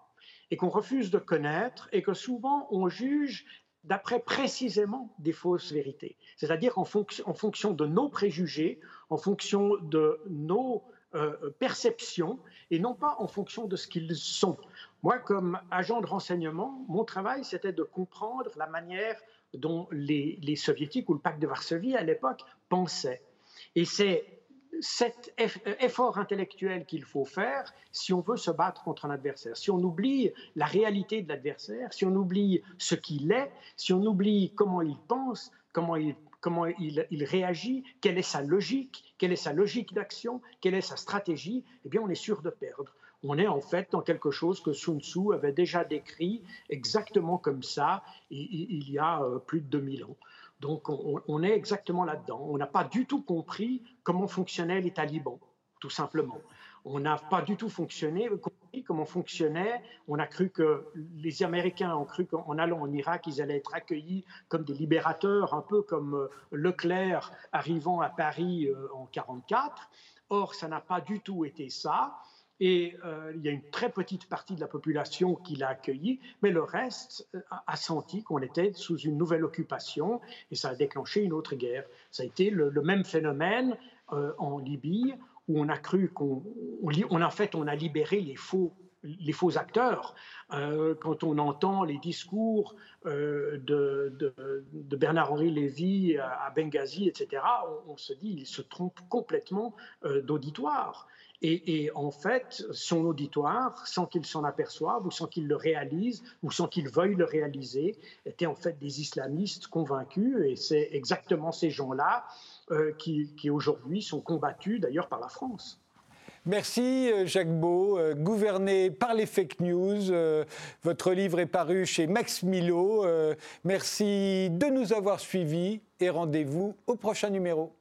et qu'on refuse de connaître et que souvent on juge d'après précisément des fausses vérités. C'est-à-dire en, fonction de nos préjugés, en fonction de nos perception et non pas en fonction de ce qu'ils sont. Moi, comme agent de renseignement, mon travail, c'était de comprendre la manière dont les soviétiques ou le pacte de Varsovie à l'époque pensaient. Et c'est cet effort intellectuel qu'il faut faire si on veut se battre contre un adversaire. Si on oublie la réalité de l'adversaire, si on oublie ce qu'il est, si on oublie comment il pense, comment il, comment il, il, réagit, quelle est sa logique, quelle est sa logique d'action, quelle est sa stratégie, eh bien on est sûr de perdre. On est en fait dans quelque chose que Sun Tzu avait déjà décrit exactement comme ça il y a euh, plus de 2000 ans. Donc on, est exactement là-dedans. On n'a pas du tout compris comment fonctionnaient les talibans, tout simplement. On n'a pas du tout fonctionné, compris comment fonctionnait. On a cru que les Américains ont cru qu'en allant en Irak, ils allaient être accueillis comme des libérateurs, un peu comme euh, Leclerc arrivant à Paris euh, en 1944. Or, ça n'a pas du tout été ça. Et euh, il y a une très petite partie de la population qui l'a accueilli, mais le reste euh, a, senti qu'on était sous une nouvelle occupation et ça a déclenché une autre guerre. Ça a été le, même phénomène euh, en Libye où on a cru qu'on, on, en fait, on a libéré les faux les faux acteurs. quand on entend les discours de, Bernard-Henri Lévy à, Benghazi, etc., on, on, se dit, il se trompe complètement d'auditoire. Et, en fait, son auditoire, sans qu'il s'en aperçoive, ou sans qu'il le réalise, ou sans qu'il veuille le réaliser, étaient en fait des islamistes convaincus. Et c'est exactement ces gens-là euh, qui, aujourd'hui sont combattus, d'ailleurs, par la France. Merci euh, Jacques Beau, euh, gouverné par les fake news. votre livre est paru chez Max Milo. merci de nous avoir suivis et rendez-vous au prochain numéro.